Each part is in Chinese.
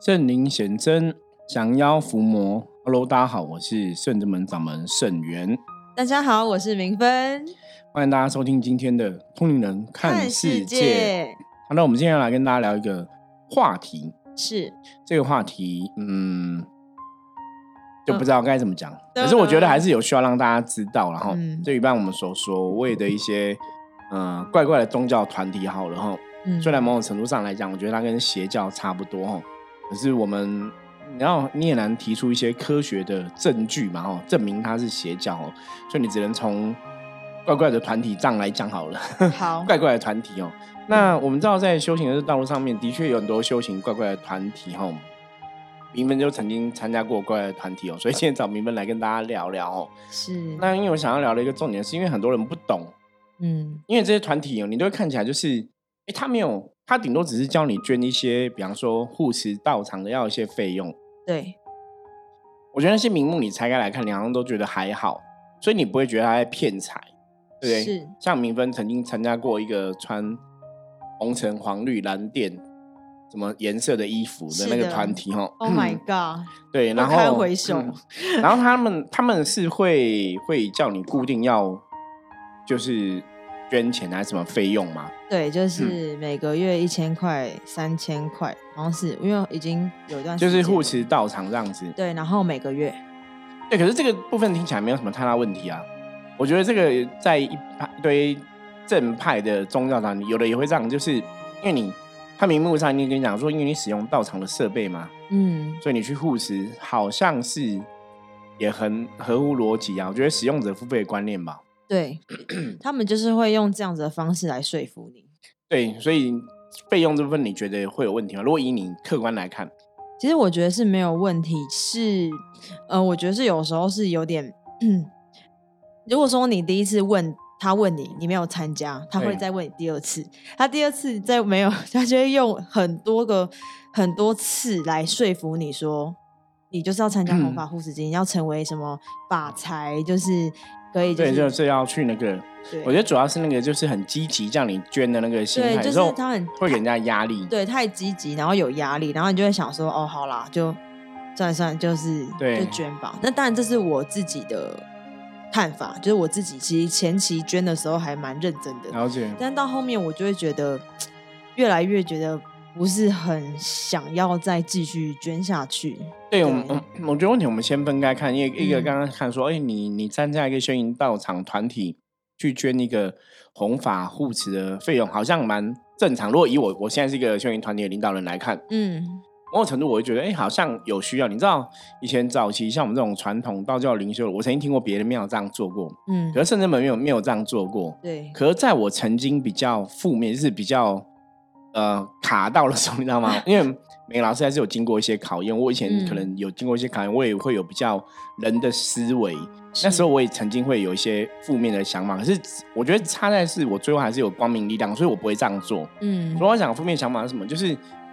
圣灵显真，降妖伏魔。Hello，大家好，我是圣之门掌门圣元。大家好，我是明芬。欢迎大家收听今天的《通灵人看世界》。好，那我们今天要来跟大家聊一个话题，是这个话题，嗯，就不知道该怎么讲。可是我觉得还是有需要让大家知道，然后就一般我们所所谓的一些，嗯，怪怪的宗教团体，好了哈。虽然某种程度上来讲，我觉得它跟邪教差不多哈，可是我们，然后你也难提出一些科学的证据嘛哦，证明它是邪教哦，所以你只能从怪怪的团体账来讲好了。好，怪怪的团体哦。那我们知道，在修行的道路上面，的确有很多修行怪怪的团体哦。明芬就曾经参加过怪怪的团体哦，所以现在找明芬来跟大家聊聊哦。是。那因为我想要聊的一个重点，是因为很多人不懂，嗯，因为这些团体哦，你都会看起来就是。哎，他没有，他顶多只是教你捐一些，比方说护持道场的要一些费用。对，我觉得那些名目你拆开来看，两人都觉得还好，所以你不会觉得他在骗财，对不对？是。像明芬曾经参加过一个穿红橙黄绿蓝靛什么颜色的衣服的那个团体哈。Oh my god！对，然后回首，然后他们他们是会会叫你固定要就是。捐钱还是什么费用吗？对，就是每个月一千块、三千块，好像是因为已经有一段就是护持道场这样子。对，然后每个月，对，可是这个部分听起来没有什么太大问题啊。我觉得这个在一派对正派的宗教团体，有的也会这样，就是因为你他明目上已经跟你讲说，因为你使用道场的设备嘛，嗯，所以你去护持，好像是也很合乎逻辑啊。我觉得使用者付费的观念吧。对 他们就是会用这样子的方式来说服你。对，所以费用这部分你觉得会有问题吗？如果以你客观来看，其实我觉得是没有问题。是，呃，我觉得是有时候是有点，如果说你第一次问他问你，你没有参加，他会再问你第二次。他第二次再没有，他就会用很多个很多次来说服你说，你就是要参加红法护持金，要成为什么法财，就是。可以，对，就是要去那个。我觉得主要是那个，就是很积极叫你捐的那个心态，就是他很会给人家压力。对，太积极，然后有压力，然后你就会想说：“哦，好啦，就算算，就是就捐吧。”那当然，这是我自己的看法，就是我自己其实前期捐的时候还蛮认真的，了解。但到后面我就会觉得 越来越觉得。不是很想要再继续捐下去。对，我们我觉得问题我们先分开看，因为一个刚刚看说，哎，你你参加一个修行道场团体去捐一个弘法护持的费用，好像蛮正常。如果以我我现在是一个修行团体的领导人来看，嗯，某种程度我会觉得，哎，好像有需要。你知道，以前早期像我们这种传统道教灵修，我曾经听过别的庙这样做过，嗯，可是圣真门没有没有这样做过。对，可是在我曾经比较负面，就是比较。呃，卡到了时候，你知道吗？因为每个老师还是有经过一些考验。我以前可能有经过一些考验，我也会有比较人的思维。那时候我也曾经会有一些负面的想法，可是我觉得差在是我最后还是有光明力量，所以我不会这样做。嗯，如果讲负面想法是什么，就是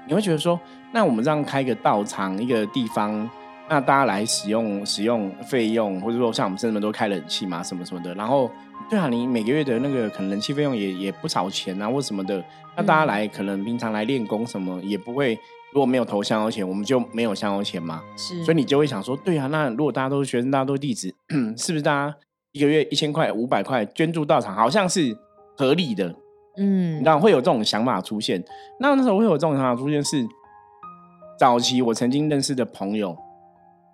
你会觉得说，那我们这样开一个道场，一个地方，那大家来使用使用费用，或者说像我们甚至都开冷气嘛，什么什么的，然后。对啊，你每个月的那个可能人气费用也也不少钱啊，或什么的。那大家来可能平常来练功什么也不会，如果没有投香油钱，我们就没有香油钱嘛。是，所以你就会想说，对啊，那如果大家都是学生，大家都是弟子，是不是大家一个月一千块、五百块捐助道场，好像是合理的？嗯，你知道会有这种想法出现。那那时候会有这种想法出现，是早期我曾经认识的朋友，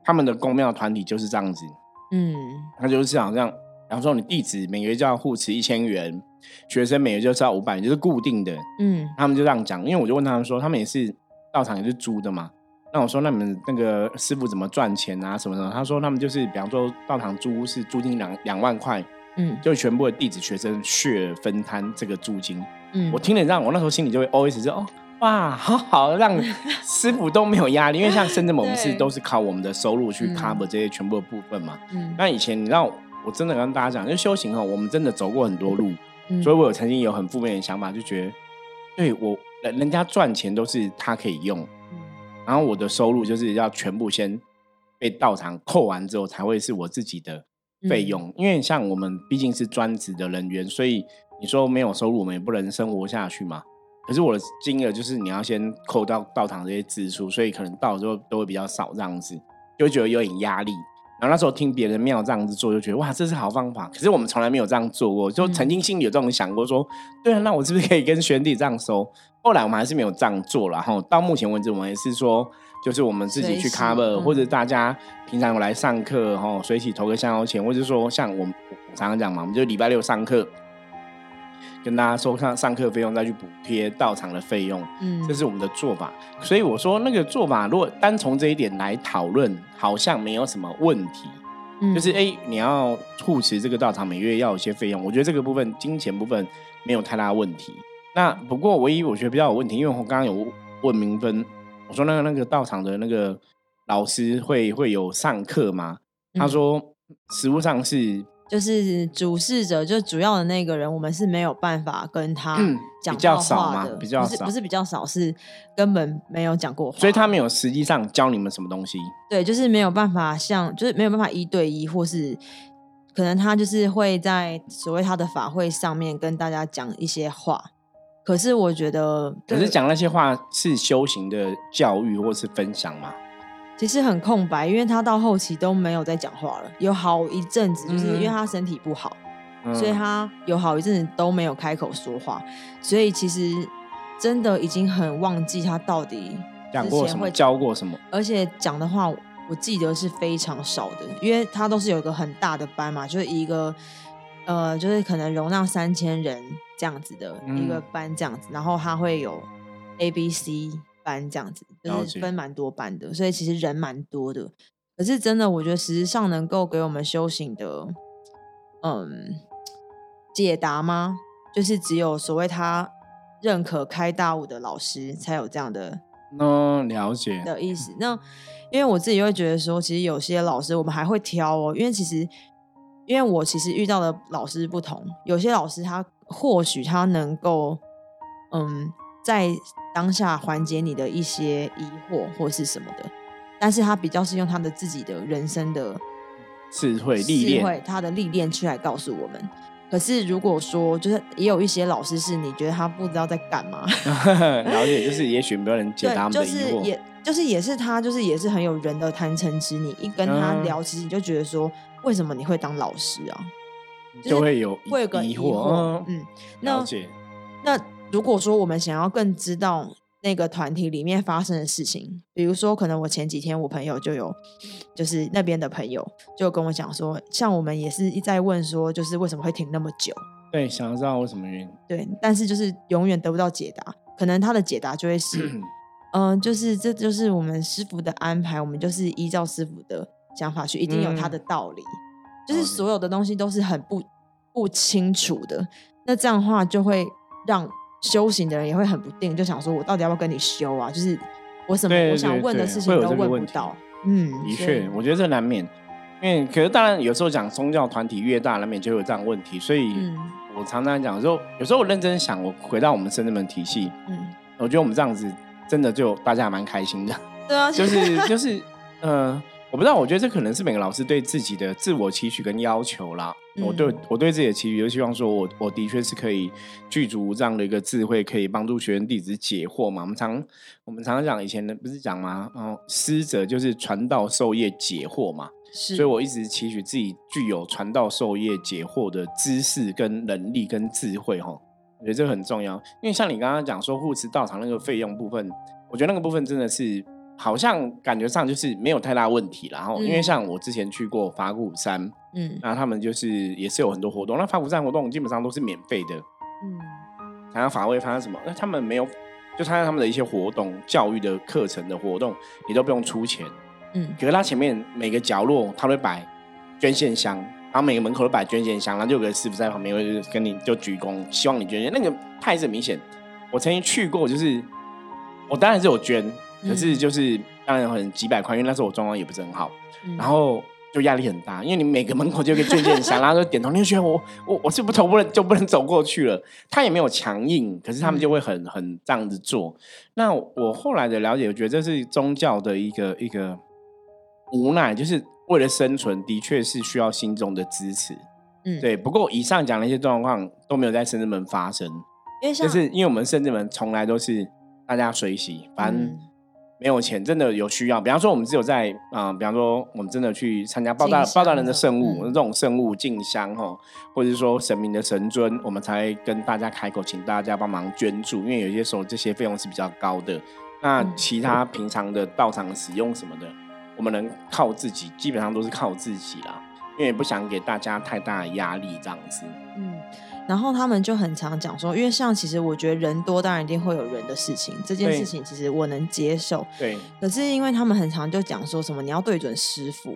他们的公庙团体就是这样子。嗯，他就是好像。然后说你弟子每个月就要护持一千元，学生每个月就是要五百，就是固定的。嗯，他们就这样讲，因为我就问他们说，他们也是道场也是租的嘛。那我说，那你们那个师傅怎么赚钱啊？什么什么？他说他们就是，比方说道场租是租金两两万块，嗯，就全部的弟子学生血分摊这个租金。嗯，我听了让我那时候心里就会 always 说，哦，哇，好好让师傅都没有压力，因为像深圳某是都是靠我们的收入去 cover 这些全部的部分嘛。嗯，那以前你知道。我真的跟大家讲，就修行哦，我们真的走过很多路，所以我有曾经有很负面的想法，就觉得，对我人人家赚钱都是他可以用，然后我的收入就是要全部先被道场扣完之后，才会是我自己的费用。因为像我们毕竟是专职的人员，所以你说没有收入，我们也不能生活下去嘛。可是我的金额就是你要先扣到道堂这些支出，所以可能到时候都会比较少这样子，就会觉得有点压力。然后那时候听别人庙这样子做，就觉得哇，这是好方法。可是我们从来没有这样做过，就曾经心里有这种想过，说对啊，那我是不是可以跟学弟这样收？后来我们还是没有这样做了。然后到目前为止，我们也是说，就是我们自己去 cover，或者大家平常有来上课，然后随喜投个香油钱，或者说像我们常常讲嘛，我们就礼拜六上课。跟大家收上上课费用，再去补贴到场的费用，嗯，这是我们的做法。所以我说那个做法，如果单从这一点来讨论，好像没有什么问题。嗯，就是哎，你要护持这个道场，每月要有些费用，我觉得这个部分金钱部分没有太大问题。那不过唯一我觉得比较有问题，因为我刚刚有问明分，我说那个那个道场的那个老师会会有上课吗？他说实物上是。就是主事者，就主要的那个人，我们是没有办法跟他讲话的，比较少，不是比较少，是根本没有讲过话，所以他没有实际上教你们什么东西。对，就是没有办法像，就是没有办法一对一，或是可能他就是会在所谓他的法会上面跟大家讲一些话。可是我觉得，可是讲那些话是修行的教育或是分享吗？其实很空白，因为他到后期都没有再讲话了，有好一阵子，就是因为他身体不好，所以他有好一阵子都没有开口说话，所以其实真的已经很忘记他到底讲过什么，教过什么，而且讲的话我记得是非常少的，因为他都是有一个很大的班嘛，就是一个呃，就是可能容纳三千人这样子的一个班这样子，然后他会有 A、B、C。班这样子就是分蛮多班的，所以其实人蛮多的。可是真的，我觉得实质上能够给我们修行的，嗯，解答吗？就是只有所谓他认可开大悟的老师才有这样的嗯了解的意思。那因为我自己会觉得说，其实有些老师我们还会挑哦，因为其实因为我其实遇到的老师不同，有些老师他或许他能够嗯。在当下缓解你的一些疑惑或是什么的，但是他比较是用他的自己的人生的智慧历练，他的历练去来告诉我们。可是如果说，就是也有一些老师是你觉得他不知道在干嘛 了解，就是也许没有人解答他们的疑惑，也就是也是他，就是也是很有人的贪嗔痴。你一跟他聊，其实你就觉得说，为什么你会当老师啊？就会有会有个疑惑，嗯，了解那。如果说我们想要更知道那个团体里面发生的事情，比如说，可能我前几天我朋友就有，就是那边的朋友就跟我讲说，像我们也是一再问说，就是为什么会停那么久？对，想要知道为什么原因。对，但是就是永远得不到解答。可能他的解答就会是，嗯，就是这就是我们师傅的安排，我们就是依照师傅的想法去，一定有他的道理。就是所有的东西都是很不不清楚的。那这样的话就会让。修行的人也会很不定，就想说：“我到底要不要跟你修啊？”就是我什么我想问的事情都问不到。嗯，的确，我觉得这难免。因为可是当然有时候讲宗教团体越大，难免就有这样问题。所以我常常讲说，有时候我认真想，我回到我们深圳门体系，嗯，我觉得我们这样子真的就大家还蛮开心的。对啊，就是就是，嗯。我不知道，我觉得这可能是每个老师对自己的自我期许跟要求啦。我对我对自己的期许，就希望说我我的确是可以具足这样的一个智慧，可以帮助学员弟子解惑嘛。我们常我们常常讲以前的不是讲吗？哦，师者就是传道授业解惑嘛。是，所以我一直期许自己具有传道授业解惑的知识跟能力跟智慧哈。我觉得这个很重要，因为像你刚刚讲说护持道场那个费用部分，我觉得那个部分真的是。好像感觉上就是没有太大问题，然后因为像我之前去过法鼓山，嗯，那他们就是也是有很多活动，那法鼓山活动基本上都是免费的，嗯，参加法会参加什么，那他们没有就参加他们的一些活动、教育的课程的活动，你都不用出钱，嗯，可是他前面每个角落他会摆捐献箱，然后每个门口都摆捐献箱，然后就有个师傅在旁边会跟你就鞠躬，希望你捐献，那个态势明显。我曾经去过，就是我当然是有捐。可是就是当然很几百块，因为那时候我状况也不是很好，然后就压力很大，因为你每个门口就有个捐献箱，然后就点头，你就觉得我我我是不头不能就不能走过去了。他也没有强硬，可是他们就会很很这样子做。那我后来的了解，我觉得这是宗教的一个一个无奈，就是为了生存，的确是需要心中的支持。嗯，对。不过以上讲的一些状况都没有在深圳门发生。因为就是因为我们甚至们从来都是大家随喜，反正没有钱，真的有需要。比方说，我们只有在啊，比方说我们真的去参加报大报大人的圣物，这种圣物进香哈，或者是说神明的神尊，我们才跟大家开口，请大家帮忙捐助。因为有些时候这些费用是比较高的。那其他平常的道场使用什么的，我们能靠自己，基本上都是靠自己啦。因为不想给大家太大的压力，这样子。嗯。然后他们就很常讲说，因为像其实我觉得人多，当然一定会有人的事情。这件事情其实我能接受。对。可是因为他们很常就讲说什么，你要对准师傅。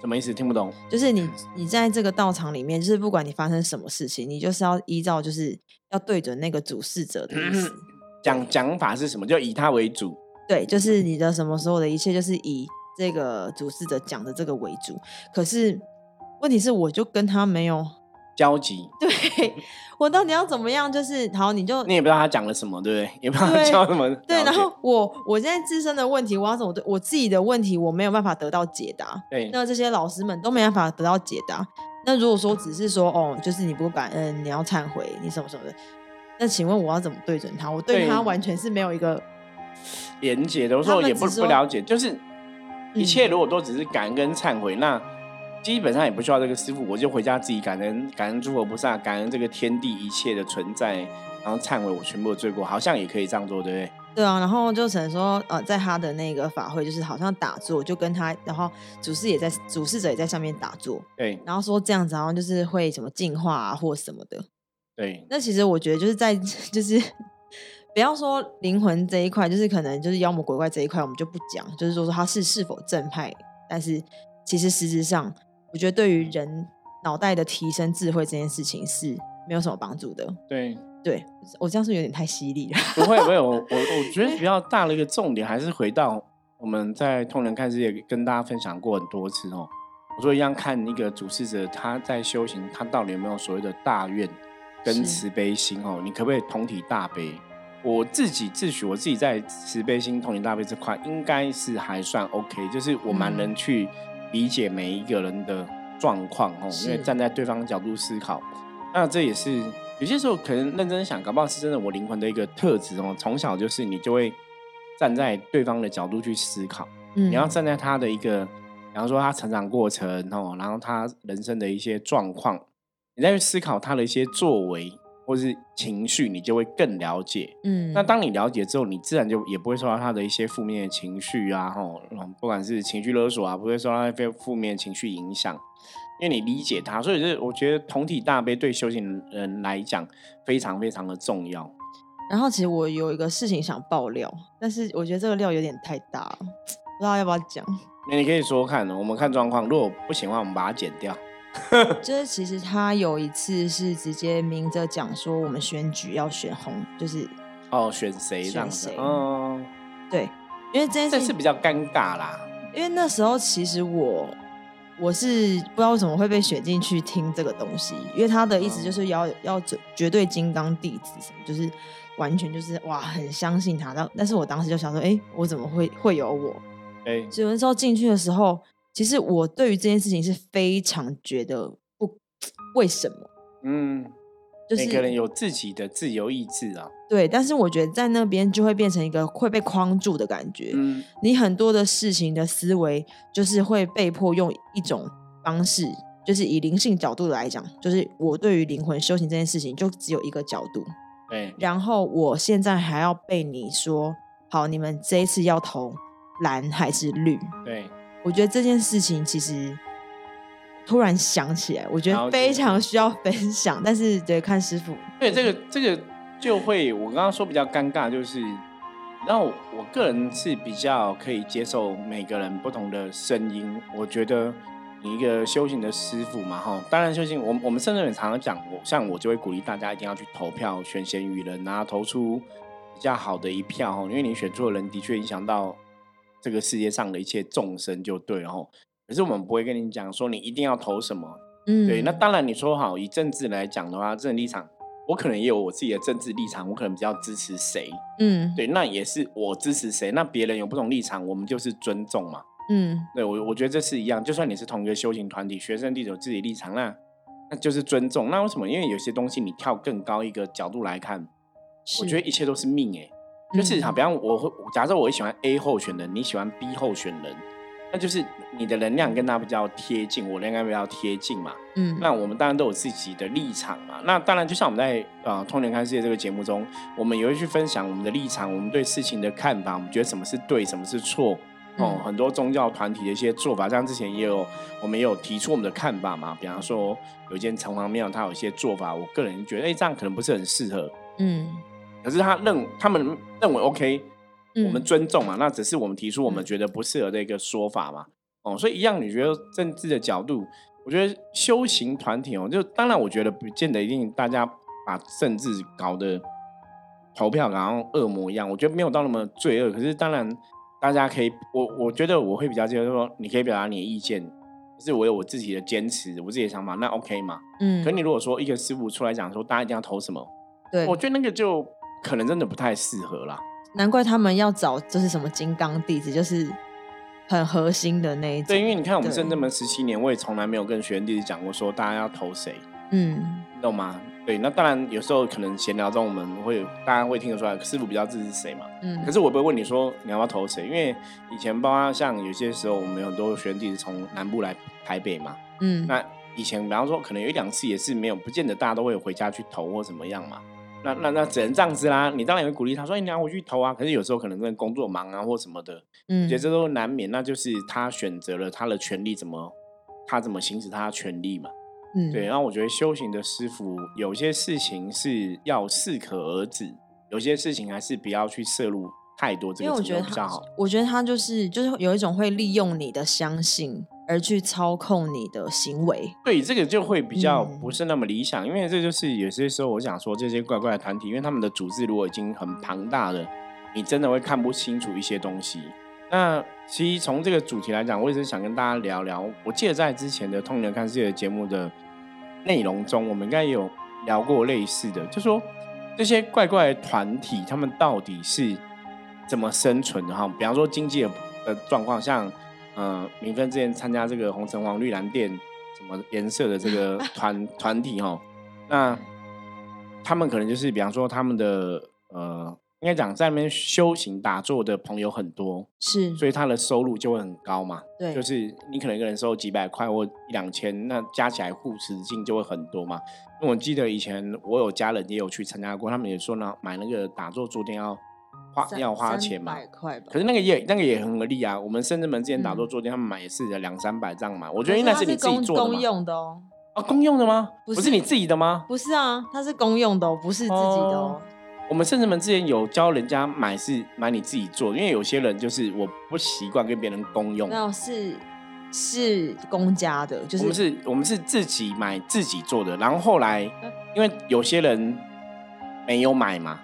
什么意思？听不懂。就是 你你在这个道场里面，就是不管你发生什么事情，你就是要依照就是要对准那个主事者的意思。讲讲法是什么？就以他为主。对，就是你的什么所有的一切，就是以这个主事者讲的这个为主。可是问题是，我就跟他没有。交集，对我到底要怎么样？就是好，你就你也不知道他讲了什么，对不对？也不知道他教什么。对，然后我我现在自身的问题，我要怎么对我自己的问题，我没有办法得到解答。对，那这些老师们都没办法得到解答。那如果说只是说哦，就是你不感恩，你要忏悔，你什么什么的，那请问我要怎么对准他？我对他完全是没有一个连接的。我说也不不了解，就是一切如果都只是感恩跟忏悔，那。基本上也不需要这个师傅，我就回家自己感恩感恩诸佛菩萨，感恩这个天地一切的存在，然后忏悔我全部的罪过，好像也可以这样做，对不对？对啊，然后就只能说，呃，在他的那个法会，就是好像打坐，就跟他，然后主事也在，主事者也在上面打坐，对，然后说这样子，然后就是会什么净化啊，或什么的，对。那其实我觉得就是在，就是 不要说灵魂这一块，就是可能就是妖魔鬼怪这一块，我们就不讲，就是说说他是是否正派，但是其实实质上。我觉得对于人脑袋的提升智慧这件事情是没有什么帮助的。对，对我这样是有点太犀利了。不会，不会，我我我觉得比较大的一个重点还是回到我们在通人看世界跟大家分享过很多次哦。我说一样看一个主事者他在修行，他到底有没有所谓的大愿跟慈悲心哦？你可不可以同体大悲？我自己自诩我自己在慈悲心、同体大悲这块应该是还算 OK，就是我蛮能去。理解每一个人的状况哦，因为站在对方角度思考，那这也是有些时候可能认真想，搞不好是真的我灵魂的一个特质哦。从小就是你就会站在对方的角度去思考，你要站在他的一个，比方说他成长过程哦，然后他人生的一些状况，你再去思考他的一些作为。或是情绪，你就会更了解。嗯，那当你了解之后，你自然就也不会受到他的一些负面的情绪啊，吼，不管是情绪勒索啊，不会受到一些负面情绪影响，因为你理解他。所以，是我觉得同体大悲对修行人来讲非常非常的重要。然后，其实我有一个事情想爆料，但是我觉得这个料有点太大了，不知道要不要讲。那你可以说看，我们看状况，如果不行的话，我们把它剪掉。就是其实他有一次是直接明着讲说，我们选举要选红，就是哦选谁这样子，哦，对，因为这件事是比较尴尬啦。因为那时候其实我我是不知道为什么会被选进去听这个东西，因为他的意思就是要要绝对金刚弟子什么，就是完全就是哇很相信他。但但是我当时就想说，哎，我怎么会会有我？哎，所以那时候进去的时候。其实我对于这件事情是非常觉得不为什么，嗯，就是每个人有自己的自由意志啊。对，但是我觉得在那边就会变成一个会被框住的感觉。嗯，你很多的事情的思维就是会被迫用一种方式，就是以灵性角度来讲，就是我对于灵魂修行这件事情就只有一个角度。对，然后我现在还要被你说，好，你们这一次要投蓝还是绿？对。我觉得这件事情其实突然想起来，我觉得非常需要分享。但是得看师傅。对，这个这个就会我刚刚说比较尴尬，就是然后我个人是比较可以接受每个人不同的声音。我觉得你一个修行的师傅嘛，哈，当然修行，我我们甚至也常常讲，我像我就会鼓励大家一定要去投票，选贤与人啊，投出比较好的一票，哈，因为你选错人，的确影响到。这个世界上的一切众生就对，然后可是我们不会跟你讲说你一定要投什么，嗯，对。那当然你说好以政治来讲的话，政治立场，我可能也有我自己的政治立场，我可能比较支持谁，嗯，对，那也是我支持谁。那别人有不同立场，我们就是尊重嘛，嗯，对我我觉得这是一样。就算你是同一个修行团体，学生弟子有自己立场，那那就是尊重。那为什么？因为有些东西你跳更高一个角度来看，我觉得一切都是命哎。就是好，比方我会假设我喜欢 A 候选人，你喜欢 B 候选人，那就是你的能量跟他比较贴近，我能量比较贴近嘛。嗯，那我们当然都有自己的立场嘛。那当然，就像我们在呃《通年看世界》这个节目中，我们也会去分享我们的立场，我们对事情的看法，我们觉得什么是对，什么是错。哦，很多宗教团体的一些做法，像之前也有我们也有提出我们的看法嘛。比方说，有一间城隍庙，它有一些做法，我个人觉得，哎，这样可能不是很适合。嗯。可是他认他们认为 OK，我们尊重嘛，那只是我们提出我们觉得不适合的一个说法嘛。哦，所以一样，你觉得政治的角度，我觉得修行团体哦，就当然我觉得不见得一定大家把政治搞得投票然后恶魔一样，我觉得没有到那么罪恶。可是当然大家可以，我我觉得我会比较接受说，你可以表达你的意见，可是我有我自己的坚持，我自己的想法，那 OK 嘛。嗯。可你如果说一个师傅出来讲说，大家一定要投什么，对，我觉得那个就。可能真的不太适合啦，难怪他们要找就是什么金刚弟子，就是很核心的那一种。对，因为你看我们深圳门十七年，我也从来没有跟学员弟子讲过说大家要投谁，嗯，懂吗？对，那当然有时候可能闲聊中我们会大家会听得出来师傅比较支持谁嘛，嗯，可是我不会问你说你要不要投谁，因为以前包括像有些时候我们有很多学员弟子从南部来台北嘛，嗯，那以前比方说可能有一两次也是没有，不见得大家都会回家去投或怎么样嘛。那那那只能这样子啦，你当然也会鼓励他说：“你要回去投啊。”可是有时候可能跟工作忙啊或什么的，嗯，觉得这都难免。那就是他选择了他的权利，怎么他怎么行使他的权利嘛？嗯，对。然后我觉得修行的师傅有些事情是要适可而止，有些事情还是不要去摄入太多。这个比较好。我觉得他就是就是有一种会利用你的相信。而去操控你的行为，对这个就会比较不是那么理想，因为这就是有些时候我想说，这些怪怪的团体，因为他们的组织如果已经很庞大了，你真的会看不清楚一些东西。那其实从这个主题来讲，我也是想跟大家聊聊。我记得在之前的《通人看世界》节目的内容中，我们应该有聊过类似的，就说这些怪怪的团体，他们到底是怎么生存的？哈，比方说经济的的状况，像。嗯，明芬之前参加这个红橙黄绿蓝靛什么颜色的这个 团团体哈，那他们可能就是比方说他们的呃，应该讲在那边修行打坐的朋友很多，是，所以他的收入就会很高嘛。对，就是你可能一个人收几百块或一两千，那加起来护持金就会很多嘛。因为我记得以前我有家人也有去参加过，他们也说呢，买那个打坐坐垫要。花要花钱嘛？可是那个也那个也很合理啊。我们深圳门之前打坐坐垫，他们买也是两三百这样嘛。我觉得应该是你自己做的公用的哦。啊，公用的吗？不是你自己的吗？不是啊，它是公用的，不是自己的哦。我们甚至门之前有教人家买是买你自己做，因为有些人就是我不习惯跟别人公用。那是是公家的，就是我们是我们是自己买自己做的，然后后来因为有些人没有买嘛。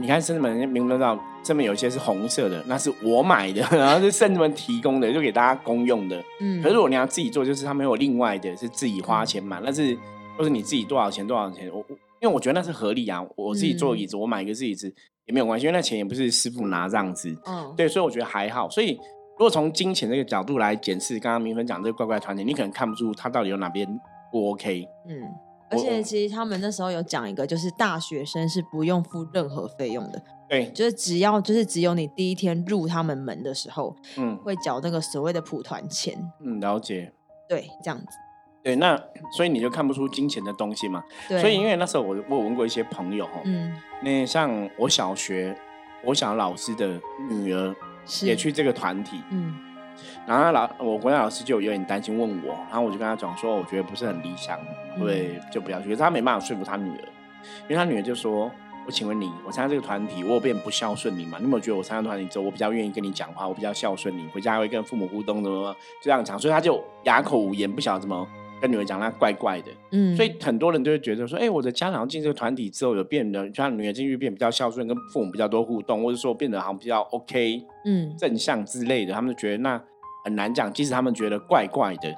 你看圣子们明不知道，这边有一些是红色的，那是我买的，然后是圣子们提供的，就给大家公用的。嗯，可是如果你要自己做，就是他们有另外的，是自己花钱买，那是都是你自己多少钱多少钱。我我因为我觉得那是合理啊，我自己做椅子，我买一个自己椅子也没有关系，因为那钱也不是师傅拿这样子。嗯，对，所以我觉得还好。所以如果从金钱这个角度来检视，刚刚明芬讲这个怪怪团体，你可能看不出他到底有哪边不 OK。嗯。而且其实他们那时候有讲一个，就是大学生是不用付任何费用的。对，就是只要就是只有你第一天入他们门的时候，嗯，会缴那个所谓的普团钱。嗯，了解。对，这样子。对，那所以你就看不出金钱的东西嘛？对。所以因为那时候我我问过一些朋友哈，嗯，那像我小学我小老师的女儿也去这个团体，嗯。然后老我国家老师就有点担心问我，然后我就跟他讲说，我觉得不是很理想，对，就不要去。可是他没办法说服他女儿，因为他女儿就说：“我请问你，我参加这个团体，我有变不孝顺你吗？你有没有觉得我参加团体之后，我比较愿意跟你讲话，我比较孝顺你，回家会跟父母互动，怎么就这样讲？”所以他就哑口无言，不晓得怎么跟女儿讲，那怪怪的。嗯，所以很多人都会觉得说：“哎，我的家长进这个团体之后，有变得像女儿进去变比较孝顺，跟父母比较多互动，或者说变得好像比较 OK，嗯，正向之类的。”他们就觉得那。很难讲，即使他们觉得怪怪的，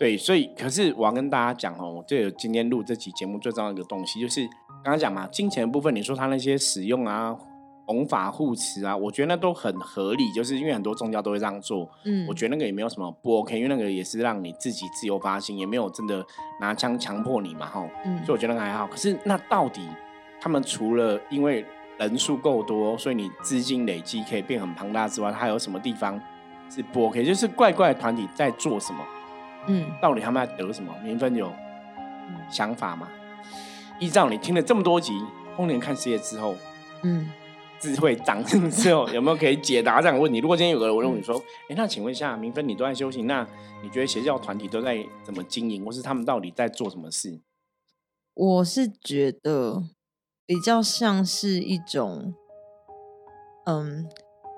对，所以可是我要跟大家讲哦，这有今天录这期节目最重要的一个东西，就是刚刚讲嘛，金钱的部分，你说他那些使用啊，弘法护持啊，我觉得那都很合理，就是因为很多宗教都会这样做。嗯，我觉得那个也没有什么不 OK，因为那个也是让你自己自由发心，也没有真的拿枪强迫你嘛，哈。嗯，所以我觉得那还好。可是那到底他们除了因为人数够多，所以你资金累积可以变很庞大之外，还有什么地方是不 OK？就是怪怪团体在做什么？嗯，到底他们在得什么？明分有想法吗？依照你听了这么多集《丰年看世界》之后，嗯。智慧长进之后，有没有可以解答这样的问题？如果今天有个人问你说：“哎，那请问一下，明芬，你都在修行，那你觉得邪教团体都在怎么经营，或是他们到底在做什么事？”我是觉得比较像是一种，嗯，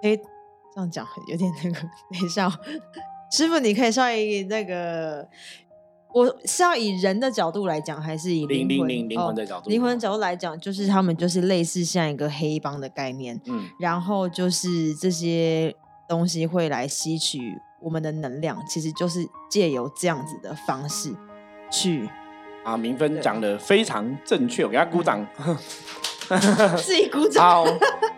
哎，这样讲有点那个，等一下，师傅，你可以稍微那个。我是要以人的角度来讲，还是以灵魂灵魂的角度？灵魂的角度来讲，就是他们就是类似像一个黑帮的概念，嗯，然后就是这些东西会来吸取我们的能量，其实就是借由这样子的方式去。啊，明芬讲的非常正确，我给他鼓掌，自己鼓掌。好，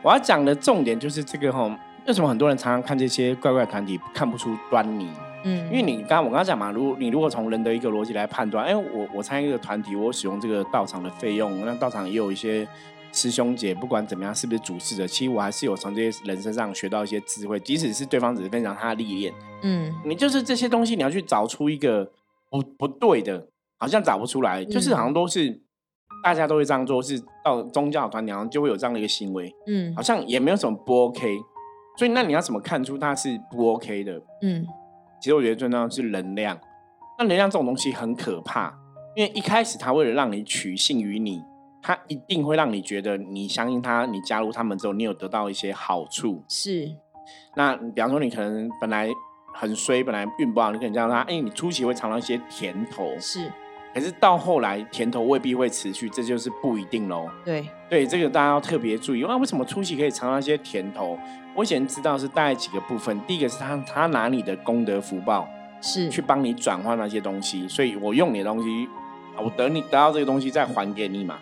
我要讲的重点就是这个哈，为什么很多人常常看这些怪怪团体看不出端倪？嗯，因为你刚刚我刚刚讲嘛，如你如果从人的一个逻辑来判断，哎，我我参与一个团体，我使用这个道场的费用，那道场也有一些师兄姐，不管怎么样，是不是主事的，其实我还是有从这些人身上学到一些智慧，即使是对方只是分享他的历练，嗯，你就是这些东西，你要去找出一个不不对的，好像找不出来，就是好像都是大家都会这样做，是到宗教团体好像就会有这样的一个行为，嗯，好像也没有什么不 OK，所以那你要怎么看出他是不 OK 的？嗯。其实我觉得最重要是能量，那能量这种东西很可怕，因为一开始他为了让你取信于你，他一定会让你觉得你相信他，你加入他们之后，你有得到一些好处。是，那比方说你可能本来很衰，本来运不好，你可能叫他，哎，你初期会尝到一些甜头。是，可是到后来甜头未必会持续，这就是不一定喽。对，对，这个大家要特别注意。那为什么初期可以尝到一些甜头？我以前知道是大概几个部分，第一个是他他拿你的功德福报是去帮你转换那些东西，所以我用你的东西，我等你得到这个东西再还给你嘛。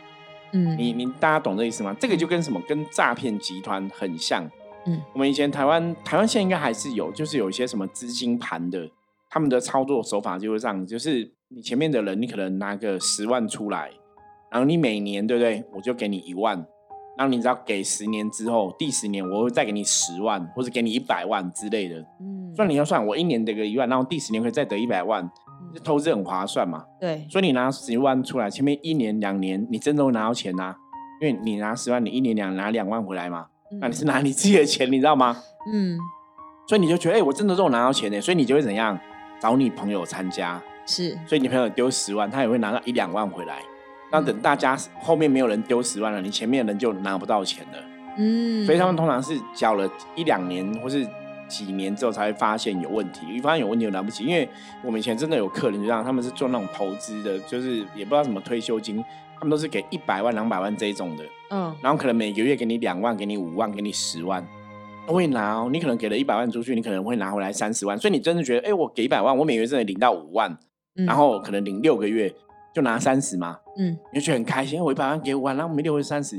嗯，你你大家懂这意思吗？这个就跟什么跟诈骗集团很像。嗯，我们以前台湾台湾现在应该还是有，就是有一些什么资金盘的，他们的操作手法就是这样，就是你前面的人，你可能拿个十万出来，然后你每年对不对，我就给你一万。然后你只要给十年之后，第十年我会再给你十万，或者给你一百万之类的。嗯，所以你要算，我一年得个一万，然后第十年可以再得一百万，投资很划算嘛。对，所以你拿十万出来，前面一年两年你真的会拿到钱呐，因为你拿十万，你一年两拿两万回来嘛。那你是拿你自己的钱，你知道吗？嗯，所以你就觉得，哎，我真的这种拿到钱呢，所以你就会怎样？找你朋友参加，是，所以你朋友丢十万，他也会拿到一两万回来。那等大家后面没有人丢十万了，你前面的人就拿不到钱了。嗯，所以他们通常是缴了一两年或是几年之后才会发现有问题。一发现有问题就来不及，因为我们以前真的有客人就这样，他们是做那种投资的，就是也不知道什么退休金，他们都是给一百万、两百万这一种的。嗯，然后可能每个月给你两万、给你五万、给你十万，都会拿哦。你可能给了一百万出去，你可能会拿回来三十万，所以你真的觉得，哎，我给一百万，我每个月真的领到五万，然后可能领六个月。就拿三十嘛，嗯，你就觉得很开心。我一百万给五万，然后没六个三十，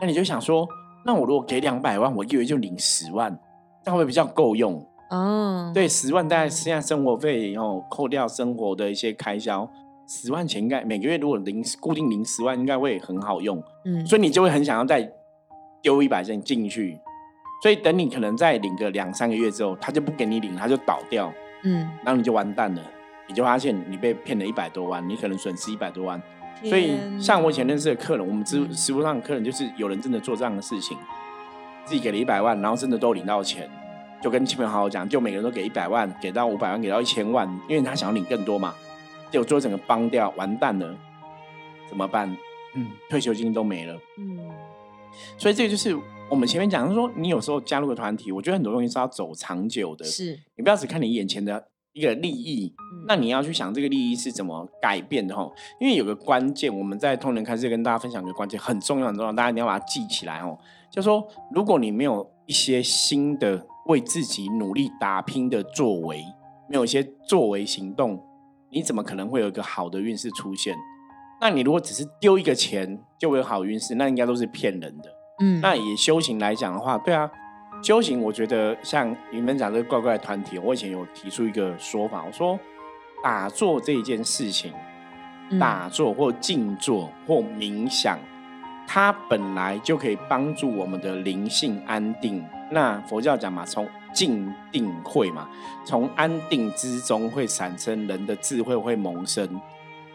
那你就想说，那我如果给两百万，我一个月就领十万，这样会比较够用哦。对，十万大概现在生活费，然后扣掉生活的一些开销，十万钱应该每个月如果领固定领十万，应该会很好用。嗯，所以你就会很想要再丢一百件进去。所以等你可能再领个两三个月之后，他就不给你领，他就倒掉。嗯，然后你就完蛋了。你就发现你被骗了一百多万，你可能损失一百多万。所以像我以前认识的客人，我们知实物上的客人，就是有人真的做这样的事情，自己给了一百万，然后真的都领到钱，就跟亲朋好友讲，就每个人都给一百万，给到五百万，给到一千万，因为他想要领更多嘛。结果最后整个帮掉，完蛋了，怎么办？嗯，退休金都没了。嗯，所以这个就是我们前面讲，说你有时候加入个团体，我觉得很多东西是要走长久的，是你不要只看你眼前的。一个利益，那你要去想这个利益是怎么改变的哈？因为有个关键，我们在通人开始跟大家分享一个关键，很重要很重要，大家一定要把它记起来哦。就说如果你没有一些新的为自己努力打拼的作为，没有一些作为行动，你怎么可能会有一个好的运势出现？那你如果只是丢一个钱就会有好运势，那应该都是骗人的。嗯，那以修行来讲的话，对啊，修行我觉得像你们讲这个怪怪团体，我以前有提出一个说法，我说打坐这一件事情，打坐或静坐或冥想，它本来就可以帮助我们的灵性安定。那佛教讲嘛，从静定会嘛，从安定之中会产生人的智慧会萌生。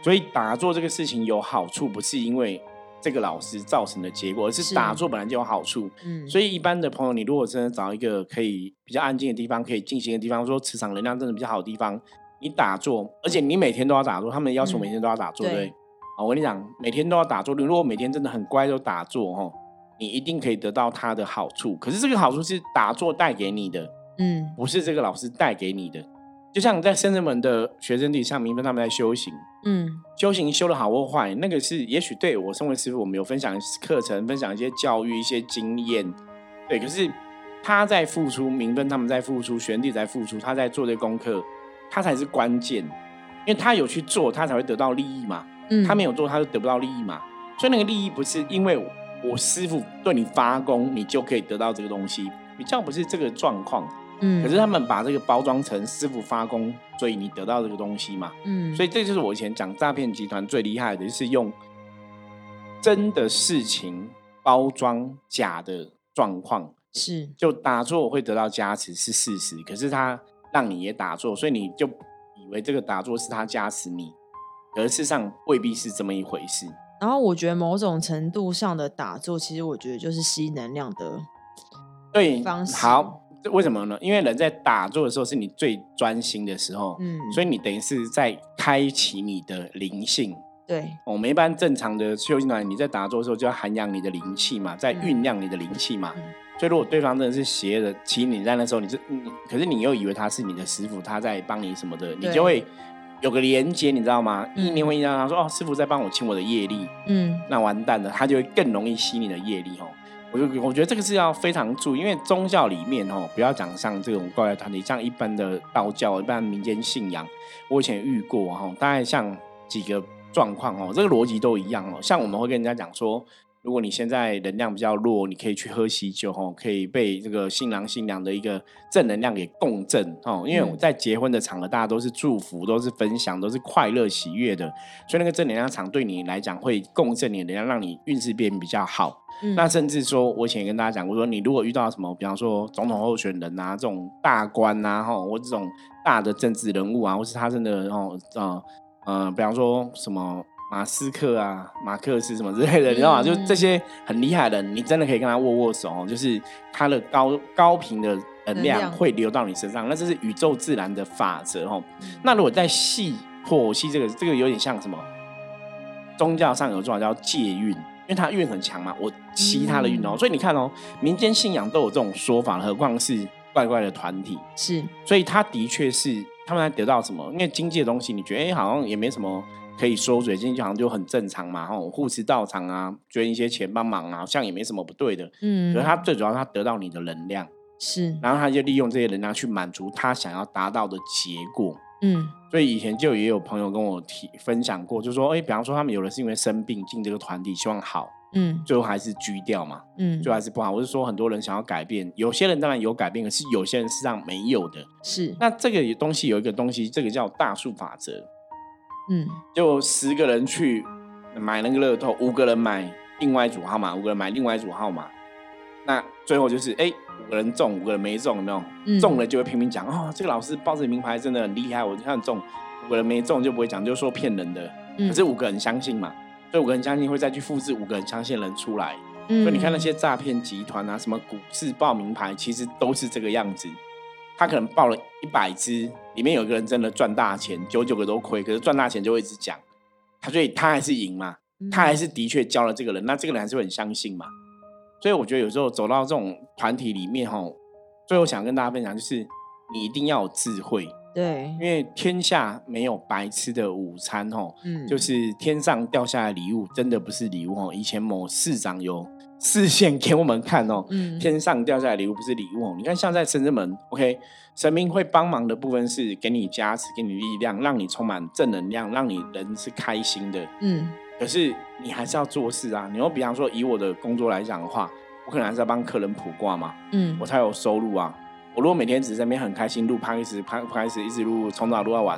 所以打坐这个事情有好处，不是因为这个老师造成的结果，而是打坐本来就有好处。嗯，所以一般的朋友，你如果真的找一个可以比较安静的地方，可以进行的地方，说磁场能量真的比较好的地方，你打坐，而且你每天都要打坐，他们要求每天都要打坐，对。啊，我跟你讲，每天都要打坐。你如果每天真的很乖，都打坐，哦，你一定可以得到它的好处。可是这个好处是打坐带给你的，嗯，不是这个老师带给你的。就像在深圳门的学生里，像明分他们在修行，嗯，修行修的好或坏，那个是也许对我身为师傅，我们有分享课程，分享一些教育、一些经验，对。可是他在付出，明分他们在付出，玄弟在付出，他在做这功课，他才是关键，因为他有去做，他才会得到利益嘛。嗯，他没有做，他就得不到利益嘛。所以那个利益不是因为我师傅对你发功，你就可以得到这个东西，比较不是这个状况。嗯，可是他们把这个包装成师傅发功，所以你得到这个东西嘛。嗯，所以这就是我以前讲诈骗集团最厉害的，就是用真的事情包装假的状况。是，就打坐会得到加持是事实，可是他让你也打坐，所以你就以为这个打坐是他加持你，而事实上未必是这么一回事。然后我觉得某种程度上的打坐，其实我觉得就是吸能量的对方式。好。为什么呢？因为人在打坐的时候是你最专心的时候，嗯，所以你等于是在开启你的灵性。对，我们一般正常的修行团，你在打坐的时候就要涵养你的灵气嘛，在酝酿你的灵气嘛。所以如果对方真的是邪的，其实你在那时候你是，可是你又以为他是你的师傅，他在帮你什么的，你就会有个连接，你知道吗？意念会一样，他说哦，师傅在帮我清我的业力，嗯，那完蛋了，他就会更容易吸你的业力哦。我就我觉得这个是要非常注意，因为宗教里面哦，不要讲像这种怪怪团体，像一般的道教、一般民间信仰，我以前遇过哈，大概像几个状况哦，这个逻辑都一样哦。像我们会跟人家讲说。如果你现在能量比较弱，你可以去喝喜酒哦，可以被这个新郎新娘的一个正能量给共振哦。因为我在结婚的场合，大家都是祝福，都是分享，都是快乐喜悦的，所以那个正能量场对你来讲会共振你的能量，让你运势变比较好。那甚至说，我以前跟大家讲过，说你如果遇到什么，比方说总统候选人啊，这种大官啊，哈，或这种大的政治人物啊，或是他真的哦，呃呃，比方说什么。马斯克啊，马克思什么之类的，你知道吗？就这些很厉害的人，你真的可以跟他握握手，就是他的高高频的能量会流到你身上，那这是宇宙自然的法则哦。那如果在细剖析这个，这个有点像什么？宗教上有说叫借运，因为他运很强嘛，我吸他的运哦。所以你看哦，民间信仰都有这种说法，何况是怪怪的团体是？所以他的确是他们还得到什么？因为经济的东西，你觉得哎，好像也没什么。可以收水，经济好像就很正常嘛，吼，护持到场啊，捐一些钱帮忙啊，好像也没什么不对的。嗯，可是他最主要他得到你的能量，是，然后他就利用这些能量去满足他想要达到的结果。嗯，所以以前就也有朋友跟我提分享过，就说，哎，比方说他们有的是因为生病进这个团体，希望好，嗯，最后还是拘掉嘛，嗯，最后还是不好。我是说很多人想要改变，有些人当然有改变，可是有些人实上没有的。是，那这个东西有一个东西，这个叫大数法则。嗯，就十个人去买那个乐透，五个人买另外一组号码，五个人买另外一组号码，那最后就是哎，五个人中，五个人没中，有没有？中了就会拼命讲哦，这个老师报这名牌真的很厉害，我看中，五个人没中就不会讲，就说骗人的。可是五个人相信嘛，所以五个人相信会再去复制五个人相信人出来。所以你看那些诈骗集团啊，什么股市报名牌，其实都是这个样子。他可能报了一百只，里面有一个人真的赚大钱，九九个都亏，可是赚大钱就会一直讲，他所以他还是赢嘛，他还是的确教了这个人，那这个人还是会很相信嘛。所以我觉得有时候走到这种团体里面，哈，最后想跟大家分享就是，你一定要有智慧，对，因为天下没有白吃的午餐，哦，嗯，就是天上掉下来礼物真的不是礼物，哦，以前某市长有。视线给我们看哦，天上掉下来礼物不是礼物哦。你看，像在深圳门，OK，神明会帮忙的部分是给你加持，给你力量，让你充满正能量，让你人是开心的。嗯，可是你还是要做事啊。你又比方说，以我的工作来讲的话，我可能还是要帮客人卜卦嘛，嗯，我才有收入啊。我如果每天只是在那边很开心录 p 开始 d 开始一直录，从早录到晚，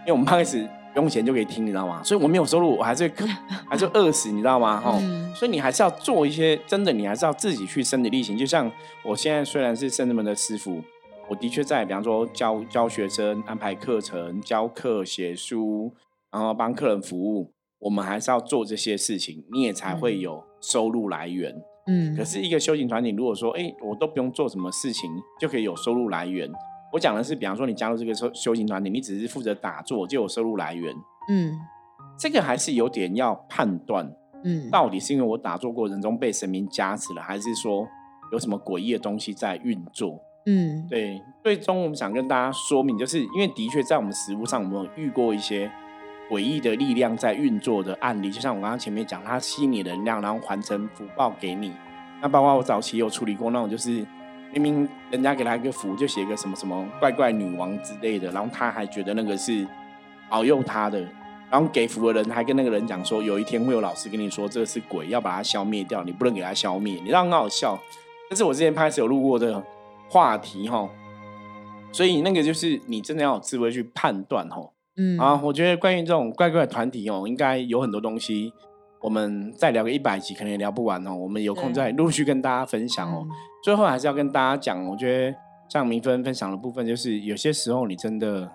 因为我们 p 开始不用钱就可以听，你知道吗？所以我没有收入，我还是 还是饿死，你知道吗？哈，所以你还是要做一些真的，你还是要自己去身体力行。就像我现在虽然是圣人们的师傅，我的确在，比方说教教学生、安排课程、教课、写书，然后帮客人服务，我们还是要做这些事情，你也才会有收入来源。嗯，可是一个修行团体，如果说，哎，我都不用做什么事情，就可以有收入来源。我讲的是，比方说你加入这个修修行团体，你只是负责打坐就有收入来源。嗯，这个还是有点要判断。嗯，到底是因为我打坐过程中被神明加持了，还是说有什么诡异的东西在运作？嗯，对。最终我们想跟大家说明，就是因为的确在我们实物上，我们有遇过一些诡异的力量在运作的案例。就像我刚刚前面讲，它吸你能量，然后还成福报给你。那包括我早期有处理过那种，就是明明人家给他一个符，就写个什么什么怪怪女王之类的，然后他还觉得那个是保佑他的，然后给符的人还跟那个人讲说，有一天会有老师跟你说这个是鬼，要把它消灭掉，你不能给他消灭，你让很好笑。这是我之前拍摄有录过的话题哈，所以那个就是你真的要有智慧去判断哈。嗯啊，我觉得关于这种怪怪的团体哦，应该有很多东西。我们再聊个一百集，可能也聊不完哦。我们有空再陆续跟大家分享哦。最后还是要跟大家讲，我觉得像明芬分享的部分，就是有些时候你真的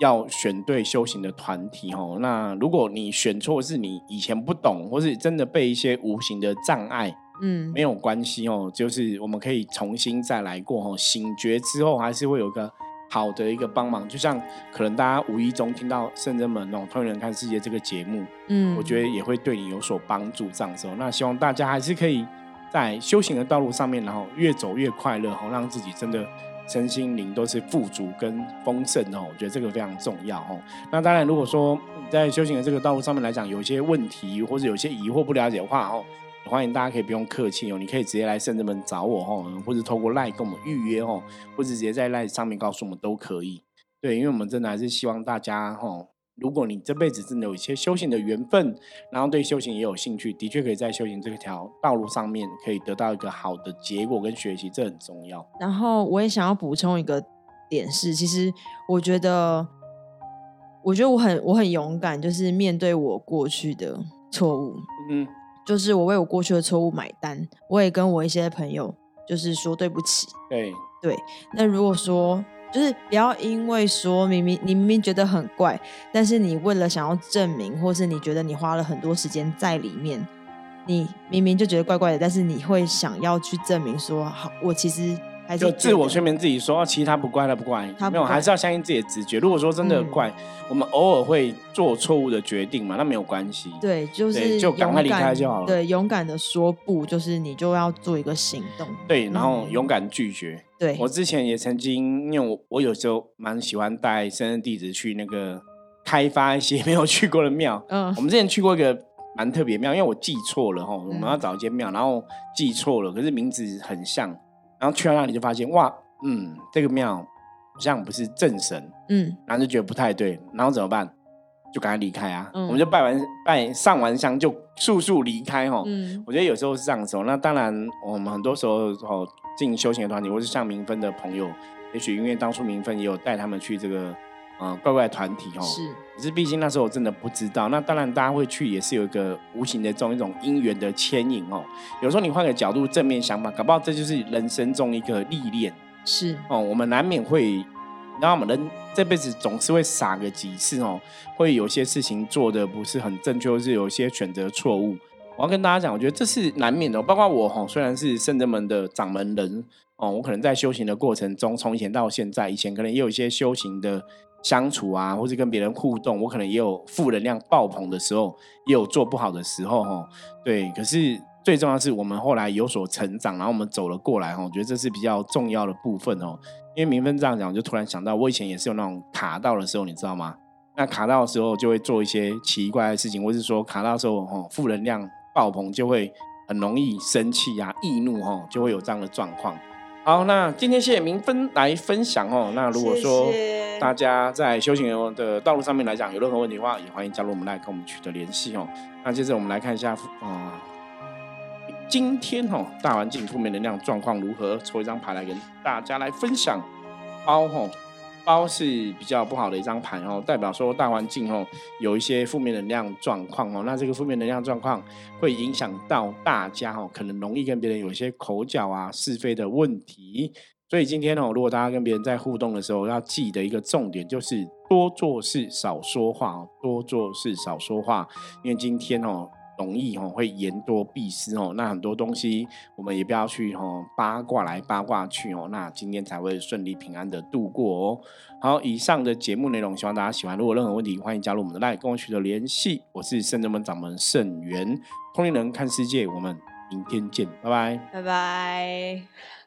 要选对修行的团体哦。那如果你选错，是你以前不懂，或是真的被一些无形的障碍，嗯，没有关系哦。就是我们可以重新再来过哦。醒觉之后，还是会有个。好的一个帮忙，就像可能大家无意中听到《圣人们》那种《通人看世界》这个节目，嗯，我觉得也会对你有所帮助。这样子，那希望大家还是可以在修行的道路上面，然后越走越快乐，哦，让自己真的身心灵都是富足跟丰盛哦。我觉得这个非常重要哦。那当然，如果说在修行的这个道路上面来讲，有一些问题或者有些疑惑不了解的话哦。欢迎大家可以不用客气哦，你可以直接来圣人们找我哦，或者透过赖跟我们预约哦，或者直接在赖上面告诉我们都可以。对，因为我们真的还是希望大家哦，如果你这辈子真的有一些修行的缘分，然后对修行也有兴趣，的确可以在修行这条道路上面可以得到一个好的结果跟学习，这很重要。然后我也想要补充一个点是，其实我觉得，我觉得我很我很勇敢，就是面对我过去的错误。嗯。就是我为我过去的错误买单，我也跟我一些朋友就是说对不起。对对，那如果说就是不要因为说明明你明明觉得很怪，但是你为了想要证明，或是你觉得你花了很多时间在里面，你明明就觉得怪怪的，但是你会想要去证明说好，我其实。就自我催眠自己说，其实他不怪，他不怪，没有，还是要相信自己的直觉。如果说真的怪，我们偶尔会做错误的决定嘛，那没有关系。对，就是就赶快离开就好了。对，勇敢的说不，就是你就要做一个行动。对，然后勇敢拒绝。对，我之前也曾经，因为我我有时候蛮喜欢带生日弟子去那个开发一些 没有去过的庙。嗯，我们之前去过一个蛮特别庙，因为我记错了哈，我们要找一间庙，然后记错了，可是名字很像。然后去到那里就发现哇，嗯，这个庙好像不是正神，嗯，然后就觉得不太对，然后怎么办？就赶快离开啊！我们就拜完拜上完香就速速离开哦。嗯，我觉得有时候是这样子哦。那当然，我们很多时候哦进修行的团体，或是像明芬的朋友，也许因为当初明芬也有带他们去这个。嗯，怪怪团体哦，是，可是毕竟那时候我真的不知道。那当然，大家会去也是有一个无形的这种一种因缘的牵引哦。有时候你换个角度，正面想法，搞不好这就是人生中一个历练。是哦，我们难免会，你知道吗？人这辈子总是会傻个几次哦，会有些事情做的不是很正确，或是有一些选择错误。我要跟大家讲，我觉得这是难免的。包括我哈，虽然是圣人门的掌门人哦，我可能在修行的过程中，从以前到现在，以前可能也有一些修行的。相处啊，或者跟别人互动，我可能也有负能量爆棚的时候，也有做不好的时候，哈，对。可是最重要是我们后来有所成长，然后我们走了过来，哈，我觉得这是比较重要的部分哦。因为明芬这样讲，我就突然想到，我以前也是有那种卡到的时候，你知道吗？那卡到的时候就会做一些奇怪的事情，或是说卡到的时候，哈，负能量爆棚就会很容易生气啊、易怒，哈，就会有这样的状况。好，那今天谢谢明芬来分享哦。那如果说大家在修行的道路上面来讲有任何问题的话，也欢迎加入我们来跟我们取得联系哦。那接着我们来看一下，啊。今天哦，大环境负面能量状况如何？抽一张牌来跟大家来分享。包吼，包是比较不好的一张牌哦，代表说大环境哦有一些负面能量状况哦。那这个负面能量状况会影响到大家哦，可能容易跟别人有一些口角啊、是非的问题。所以今天哦，如果大家跟别人在互动的时候，要记得一个重点，就是多做事少说话，多做事少说话。因为今天哦，容易哦会言多必失哦，那很多东西我们也不要去哦八卦来八卦去哦，那今天才会顺利平安的度过哦。好，以上的节目内容希望大家喜欢。如果任何问题，欢迎加入我们的 LINE 跟我取得联系。我是圣人门掌门圣元，通灵人看世界，我们明天见，拜拜，拜拜。